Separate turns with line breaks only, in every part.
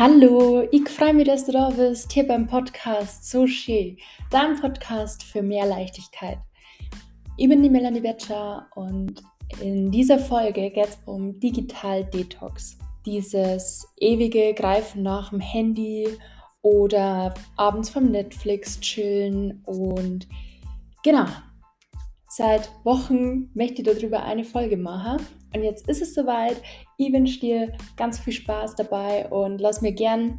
Hallo, ich freue mich, dass du da bist, hier beim Podcast So schön, dein Podcast für mehr Leichtigkeit. Ich bin die Melanie Betscher und in dieser Folge geht es um Digital Detox. Dieses ewige Greifen nach dem Handy oder abends vom Netflix chillen und genau. Seit Wochen möchte ich darüber eine Folge machen und jetzt ist es soweit. Ich wünsche dir ganz viel Spaß dabei und lass mir gern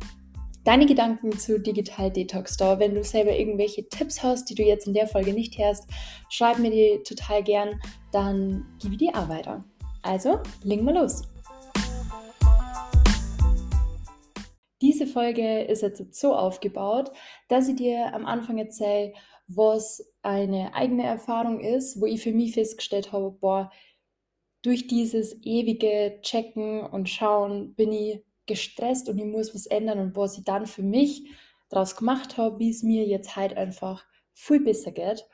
deine Gedanken zu Digital Detox da. Wenn du selber irgendwelche Tipps hast, die du jetzt in der Folge nicht hörst, schreib mir die total gern, dann gebe ich die auch weiter. Also, legen wir los. Diese Folge ist jetzt so aufgebaut, dass ich dir am Anfang erzähle, was eine eigene Erfahrung ist, wo ich für mich festgestellt habe, boah, durch dieses ewige Checken und Schauen bin ich gestresst und ich muss was ändern und was ich dann für mich daraus gemacht habe, wie es mir jetzt halt einfach viel besser geht.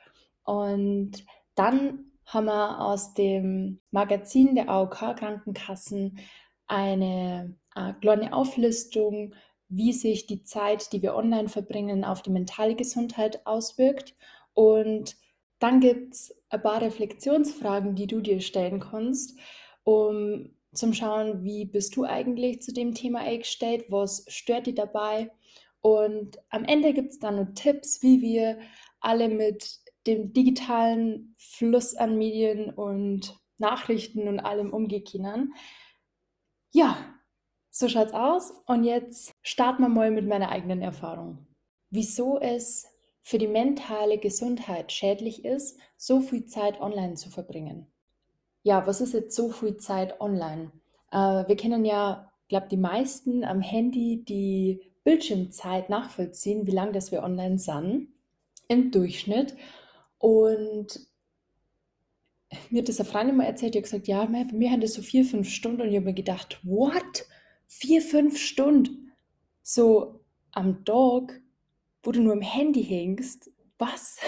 Und dann haben wir aus dem Magazin der AOK Krankenkassen eine, eine äh, kleine Auflistung, wie sich die Zeit, die wir online verbringen, auf die mentale Gesundheit auswirkt. Und dann gibt es ein paar Reflexionsfragen, die du dir stellen kannst, um zum Schauen, wie bist du eigentlich zu dem Thema eingestellt, was stört dich dabei. Und am Ende gibt es dann noch Tipps, wie wir alle mit dem digitalen Fluss an Medien und Nachrichten und allem umgehen können. Ja, so schaut's aus. Und jetzt starten wir mal mit meiner eigenen Erfahrung. Wieso es für die mentale Gesundheit schädlich ist, so viel Zeit online zu verbringen. Ja, was ist jetzt so viel Zeit online? Äh, wir kennen ja, glaube die meisten am Handy die Bildschirmzeit nachvollziehen, wie lange das wir online sind im Durchschnitt. Und mir hat das eine Freundin mal erzählt, die hat gesagt, ja, bei mir haben das so vier, fünf Stunden und ich habe mir gedacht, what? Vier, fünf Stunden? So am Tag? wo du nur im Handy hängst. Was?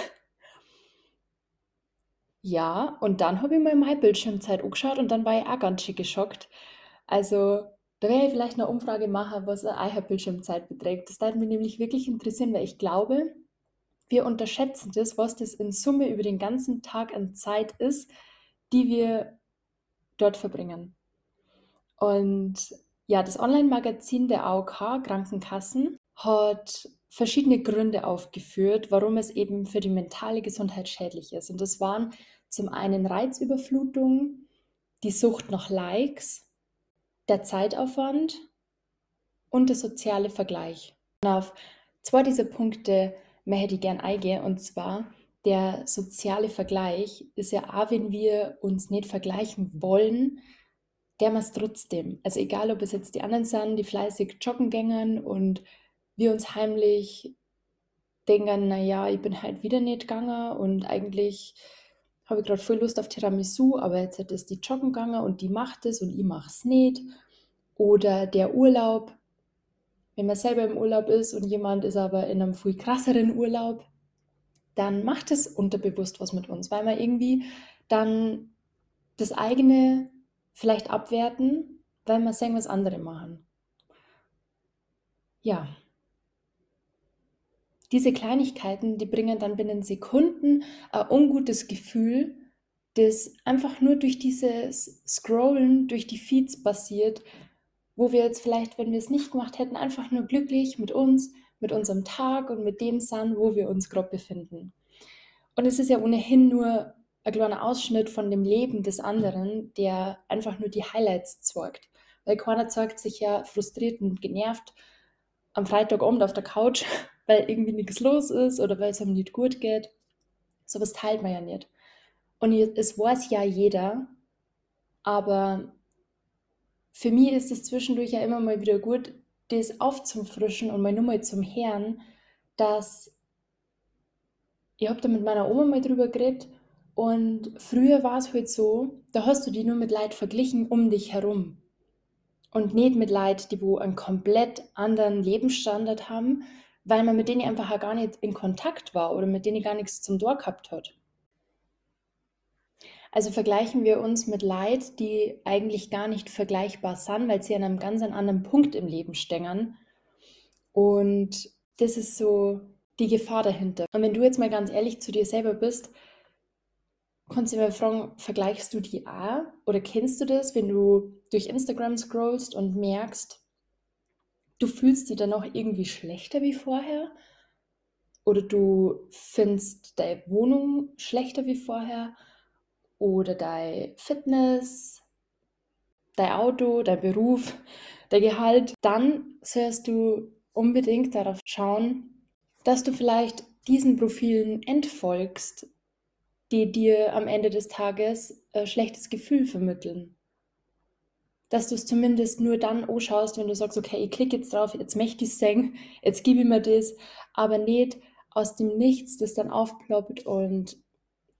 Ja, und dann habe ich mal meine Bildschirmzeit angeschaut und dann war ich auch ganz schön geschockt. Also, da werde ich vielleicht eine Umfrage machen, was eine Bildschirmzeit beträgt. Das würde mich nämlich wirklich interessieren, weil ich glaube, wir unterschätzen das, was das in Summe über den ganzen Tag an Zeit ist, die wir dort verbringen. Und ja, das Online-Magazin der AOK Krankenkassen hat verschiedene Gründe aufgeführt, warum es eben für die mentale Gesundheit schädlich ist. Und das waren zum einen Reizüberflutung, die Sucht nach Likes, der Zeitaufwand und der soziale Vergleich. Und auf zwei dieser Punkte möchte ich gerne eingehen. Und zwar der soziale Vergleich ist ja auch, wenn wir uns nicht vergleichen wollen, der muss trotzdem. Also egal, ob es jetzt die anderen sind, die fleißig joggen gängen und wir uns heimlich denken, naja, ich bin halt wieder nicht gegangen und eigentlich habe ich gerade voll Lust auf Tiramisu, aber jetzt hat es die joggen gegangen und die macht es und ich mache es nicht. Oder der Urlaub, wenn man selber im Urlaub ist und jemand ist aber in einem viel krasseren Urlaub, dann macht es unterbewusst was mit uns, weil wir irgendwie dann das eigene vielleicht abwerten, weil wir sehen, was andere machen. Ja, diese Kleinigkeiten, die bringen dann binnen Sekunden ein ungutes Gefühl, das einfach nur durch dieses Scrollen durch die Feeds passiert, wo wir jetzt vielleicht, wenn wir es nicht gemacht hätten, einfach nur glücklich mit uns, mit unserem Tag und mit dem sind, wo wir uns gerade befinden. Und es ist ja ohnehin nur ein kleiner Ausschnitt von dem Leben des anderen, der einfach nur die Highlights zeigt. Weil keiner zeigt sich ja frustriert und genervt am Freitagabend auf der Couch weil irgendwie nichts los ist oder weil es einem nicht gut geht. Sowas teilt man ja nicht. Und es weiß ja jeder, aber für mich ist es zwischendurch ja immer mal wieder gut, das aufzufrischen und mal nur mal zum Herrn, dass ich habe da mit meiner Oma mal drüber geredet und früher war es halt so, da hast du die nur mit Leid verglichen um dich herum und nicht mit Leid, die wo einen komplett anderen Lebensstandard haben weil man mit denen einfach gar nicht in Kontakt war oder mit denen gar nichts zum Tor gehabt hat. Also vergleichen wir uns mit Leid, die eigentlich gar nicht vergleichbar sind, weil sie an einem ganz anderen Punkt im Leben stängern Und das ist so die Gefahr dahinter. Und wenn du jetzt mal ganz ehrlich zu dir selber bist, kannst du mal fragen, vergleichst du die auch? Oder kennst du das, wenn du durch Instagram scrollst und merkst, du fühlst dich dann noch irgendwie schlechter wie vorher? Oder du findest deine Wohnung schlechter wie vorher? Oder dein Fitness, dein Auto, dein Beruf, dein Gehalt? Dann sollst du unbedingt darauf schauen, dass du vielleicht diesen Profilen entfolgst, die dir am Ende des Tages ein schlechtes Gefühl vermitteln. Dass du es zumindest nur dann anschaust, wenn du sagst, okay, ich klicke jetzt drauf, jetzt möchte ich singen, jetzt gebe ich mir das, aber nicht aus dem Nichts, das dann aufploppt und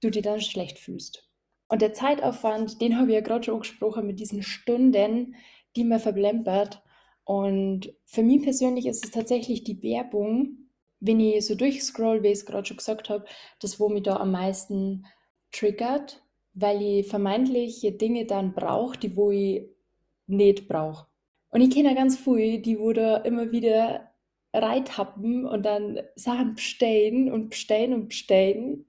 du dir dann schlecht fühlst. Und der Zeitaufwand, den habe ich ja gerade schon angesprochen mit diesen Stunden, die man verblempert. Und für mich persönlich ist es tatsächlich die Werbung, wenn ich so durchscroll, wie ich es gerade schon gesagt habe, das, wo mich da am meisten triggert, weil ich vermeintliche Dinge dann brauche, die wo ich nicht brauche. Und ich kenne ganz viele, die wo da immer wieder reitappen und dann Sachen bestellen und bestellen und bestellen.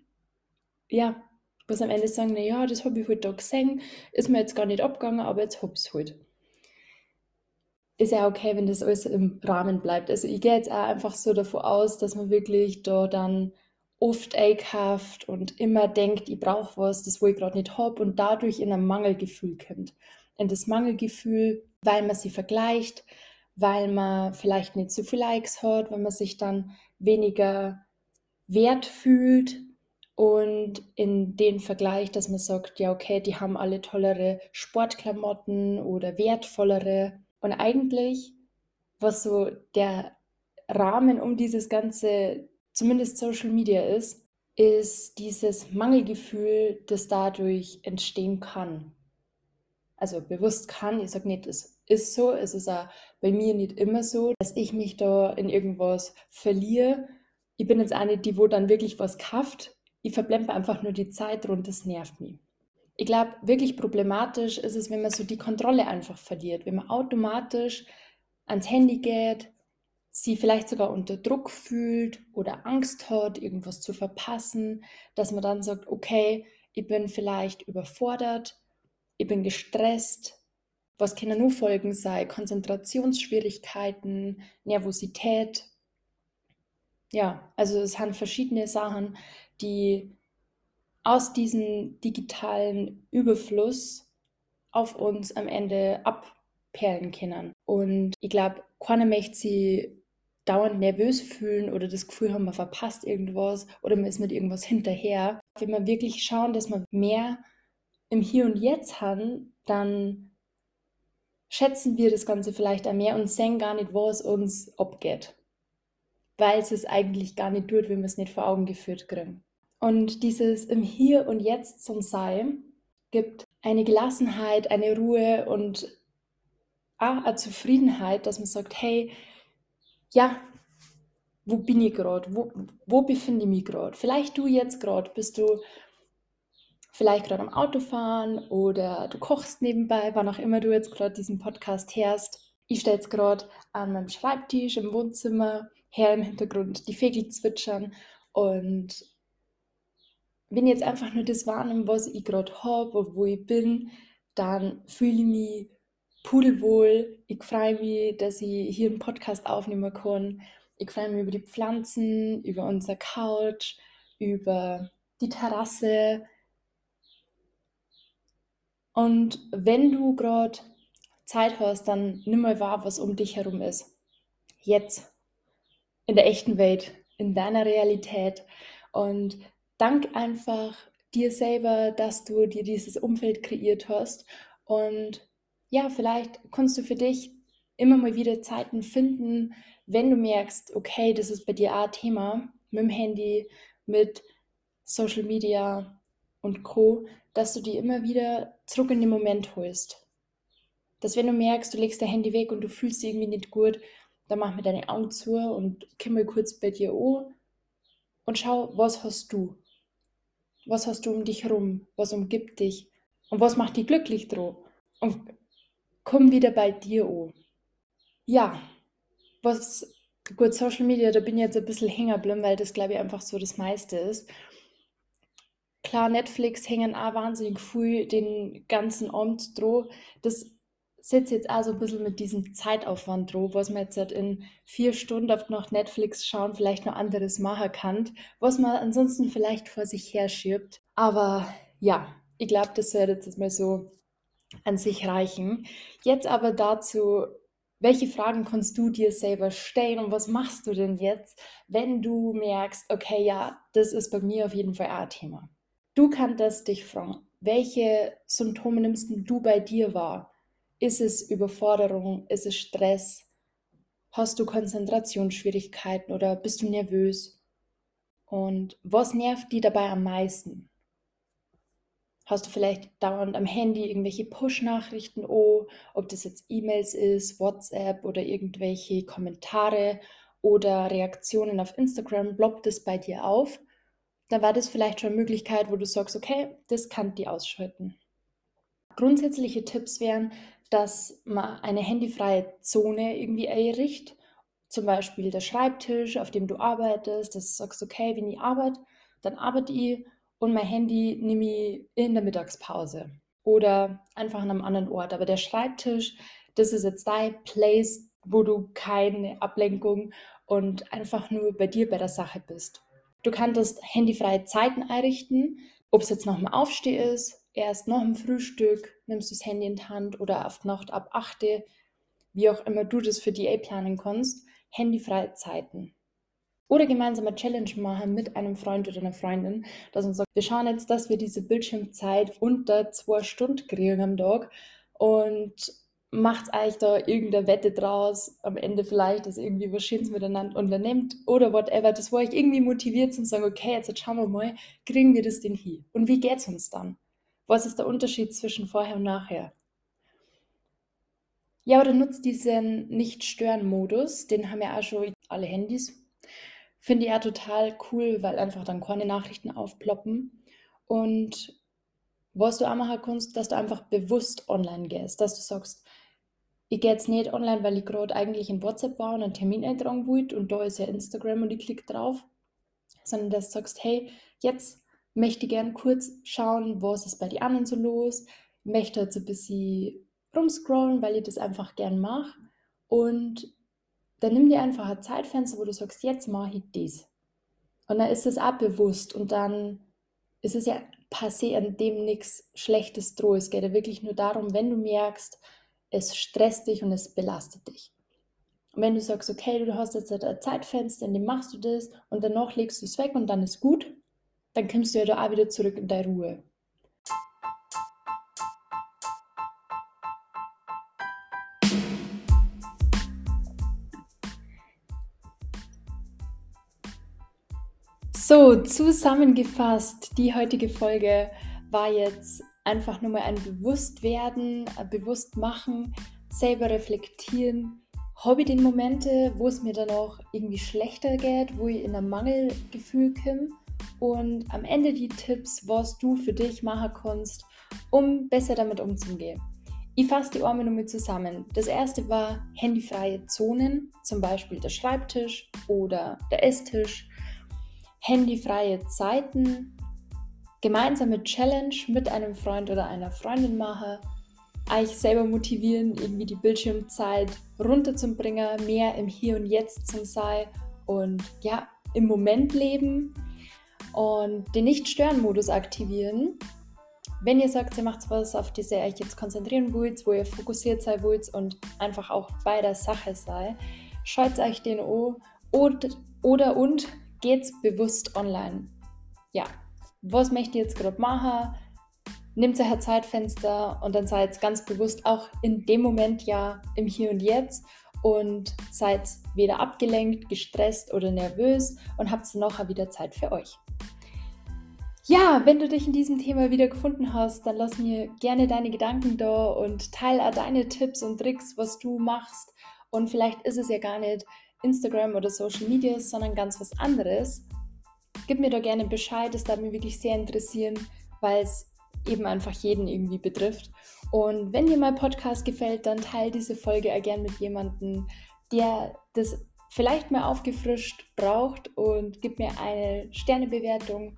Ja, was am Ende sagen, naja, das habe ich heute da gesehen, ist mir jetzt gar nicht abgegangen, aber jetzt habe ich es halt ist ja okay, wenn das alles im Rahmen bleibt. Also ich gehe jetzt auch einfach so davon aus, dass man wirklich da dann oft einkauft und immer denkt, ich brauche was, das wo ich gerade nicht habe und dadurch in ein Mangelgefühl kommt. In das Mangelgefühl, weil man sie vergleicht, weil man vielleicht nicht so viel Likes hat, weil man sich dann weniger wert fühlt und in den Vergleich, dass man sagt, ja okay, die haben alle tollere Sportklamotten oder wertvollere und eigentlich, was so der Rahmen um dieses ganze, zumindest Social Media ist, ist dieses Mangelgefühl, das dadurch entstehen kann. Also bewusst kann, ich sage nicht, es ist so, es ist auch bei mir nicht immer so, dass ich mich da in irgendwas verliere. Ich bin jetzt eine, die wo dann wirklich was kauft. Ich verblempe einfach nur die Zeit und das nervt mich. Ich glaube, wirklich problematisch ist es, wenn man so die Kontrolle einfach verliert, wenn man automatisch ans Handy geht, sie vielleicht sogar unter Druck fühlt oder Angst hat, irgendwas zu verpassen, dass man dann sagt, okay, ich bin vielleicht überfordert, ich bin gestresst, was können nur Folgen sein? Konzentrationsschwierigkeiten, Nervosität. Ja, also es sind verschiedene Sachen, die aus diesem digitalen Überfluss auf uns am Ende abperlen können. Und ich glaube, keiner möchte sie dauernd nervös fühlen oder das Gefühl haben, man verpasst irgendwas oder man ist mit irgendwas hinterher. Wenn wir wirklich schauen, dass wir mehr im Hier und Jetzt haben, dann schätzen wir das Ganze vielleicht auch mehr und sehen gar nicht, was uns abgeht. Weil es es eigentlich gar nicht tut, wenn wir es nicht vor Augen geführt kriegen. Und dieses im Hier und Jetzt zum Sein gibt eine Gelassenheit, eine Ruhe und eine Zufriedenheit, dass man sagt, hey, ja, wo bin ich gerade? Wo, wo befinde ich mich gerade? Vielleicht du jetzt gerade, bist du vielleicht gerade am Autofahren oder du kochst nebenbei, wann auch immer du jetzt gerade diesen Podcast hörst. Ich stelle es gerade an meinem Schreibtisch im Wohnzimmer her im Hintergrund, die Vögel zwitschern und wenn ich jetzt einfach nur das wahrnehme, was ich gerade habe, wo ich bin, dann fühle ich mich pudelwohl. Ich freue mich, dass ich hier einen Podcast aufnehmen kann. Ich freue mich über die Pflanzen, über unser Couch, über die Terrasse. Und wenn du gerade Zeit hast, dann nimm mal wahr, was um dich herum ist. Jetzt. In der echten Welt, in deiner Realität. Und dank einfach dir selber, dass du dir dieses Umfeld kreiert hast. Und ja, vielleicht kannst du für dich immer mal wieder Zeiten finden, wenn du merkst, okay, das ist bei dir ein Thema mit dem Handy, mit Social Media und Co., dass du die immer wieder zurück in den Moment holst. Dass wenn du merkst, du legst dein Handy weg und du fühlst dich irgendwie nicht gut, dann mach mir deine Augen zu und mal kurz bei dir an und schau, was hast du? Was hast du um dich herum? Was umgibt dich? Und was macht dich glücklich dran? Und komm wieder bei dir an. Ja, was Gut, Social Media, da bin ich jetzt ein bisschen hängen geblieben, weil das, glaube ich, einfach so das meiste ist. Klar, Netflix hängen auch wahnsinnig viel den ganzen Abend dran. Das setzt jetzt auch so ein bisschen mit diesem Zeitaufwand dran, was man jetzt halt in vier Stunden auf nach Netflix schauen vielleicht noch anderes machen kann, was man ansonsten vielleicht vor sich her schiebt. Aber ja, ich glaube, das sollte jetzt mal so an sich reichen. Jetzt aber dazu, welche Fragen kannst du dir selber stellen und was machst du denn jetzt, wenn du merkst, okay, ja, das ist bei mir auf jeden Fall auch ein Thema. Du kannst dich fragen, welche Symptome nimmst du bei dir wahr? Ist es Überforderung? Ist es Stress? Hast du Konzentrationsschwierigkeiten oder bist du nervös? Und was nervt die dabei am meisten? Hast du vielleicht dauernd am Handy irgendwelche Push-Nachrichten, oh, ob das jetzt E-Mails ist, WhatsApp oder irgendwelche Kommentare oder Reaktionen auf Instagram, blockt es bei dir auf? Dann war das vielleicht schon eine Möglichkeit, wo du sagst, okay, das kann die ausschalten. Grundsätzliche Tipps wären, dass man eine handyfreie Zone irgendwie einrichtet. Zum Beispiel der Schreibtisch, auf dem du arbeitest, dass du sagst, okay, wenn ich arbeite, dann arbeite ich und mein Handy nehme ich in der Mittagspause oder einfach an einem anderen Ort. Aber der Schreibtisch, das ist jetzt dein Place, wo du keine Ablenkung und einfach nur bei dir bei der Sache bist. Du kannst handyfreie Zeiten einrichten, ob es jetzt nach dem Aufsteh ist, erst nach dem Frühstück nimmst du das Handy in die Hand oder auf Nacht ab 8, wie auch immer du das für die planen kannst, handyfreie Zeiten oder gemeinsam eine Challenge machen mit einem Freund oder einer Freundin, dass man sagt, wir schauen jetzt, dass wir diese Bildschirmzeit unter zwei Stunden kriegen am Tag und macht euch da irgendeine Wette draus, am Ende vielleicht, dass irgendwie was Schönes miteinander unternimmt oder whatever, das wo euch irgendwie motiviert und sagen, okay, jetzt, schauen wir mal, kriegen wir das denn hier? Und wie geht es uns dann? Was ist der Unterschied zwischen vorher und nachher? Ja, oder nutzt diesen Nicht-Stören-Modus, den haben ja auch schon alle Handys, Finde ich ja total cool, weil einfach dann keine Nachrichten aufploppen. Und was du auch machen kannst, dass du einfach bewusst online gehst, dass du sagst, ich gehe jetzt nicht online, weil ich gerade eigentlich in WhatsApp war und einen Termin eintragen wollte und da ist ja Instagram und ich klicke drauf, sondern dass du sagst, hey, jetzt möchte ich gerne kurz schauen, was ist bei den anderen so los, möchte jetzt ein bisschen rumscrollen, weil ich das einfach gern mache und dann nimm dir einfach ein Zeitfenster, wo du sagst, jetzt mache ich das. Und dann ist es auch bewusst und dann ist es ja passé, an dem nichts Schlechtes droht. Es geht ja wirklich nur darum, wenn du merkst, es stresst dich und es belastet dich. Und wenn du sagst, okay, du hast jetzt ein Zeitfenster, in dem machst du das und danach legst du es weg und dann ist gut, dann kommst du ja da auch wieder zurück in deine Ruhe. So, zusammengefasst, die heutige Folge war jetzt einfach nur mal ein Bewusstwerden, ein Bewusstmachen, selber reflektieren. Habe ich den Momente, wo es mir dann auch irgendwie schlechter geht, wo ich in ein Mangelgefühl komme und am Ende die Tipps, was du für dich machen kannst, um besser damit umzugehen. Ich fasse die Arme nochmal zusammen. Das erste war handyfreie Zonen, zum Beispiel der Schreibtisch oder der Esstisch handyfreie Zeiten, gemeinsame Challenge mit einem Freund oder einer Freundin mache, euch selber motivieren, irgendwie die Bildschirmzeit runterzubringen, mehr im Hier und Jetzt zu sein und ja, im Moment leben und den Nicht-Stören-Modus aktivieren. Wenn ihr sagt, ihr macht was, auf das ihr euch jetzt konzentrieren wollt, wo ihr fokussiert sein wollt und einfach auch bei der Sache sei, schaut euch den an oder, oder und geht's bewusst online. Ja, was möchte ich jetzt gerade machen? Nimmt euch ein Zeitfenster und dann seid ganz bewusst auch in dem Moment ja im Hier und Jetzt und seid weder abgelenkt, gestresst oder nervös und habt nachher wieder Zeit für euch. Ja, wenn du dich in diesem Thema wieder gefunden hast, dann lass mir gerne deine Gedanken da und teile auch deine Tipps und Tricks, was du machst. Und vielleicht ist es ja gar nicht Instagram oder Social Media, sondern ganz was anderes, gib mir da gerne Bescheid. Das darf mich wirklich sehr interessieren, weil es eben einfach jeden irgendwie betrifft. Und wenn dir mein Podcast gefällt, dann teile diese Folge auch gerne mit jemandem, der das vielleicht mal aufgefrischt braucht und gib mir eine Sternebewertung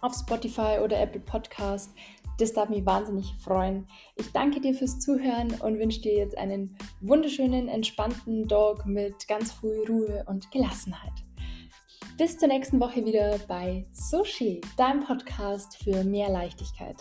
auf Spotify oder Apple Podcast. Das darf mich wahnsinnig freuen. Ich danke dir fürs Zuhören und wünsche dir jetzt einen wunderschönen, entspannten Dog mit ganz früh Ruhe und Gelassenheit. Bis zur nächsten Woche wieder bei Sushi, deinem Podcast für mehr Leichtigkeit.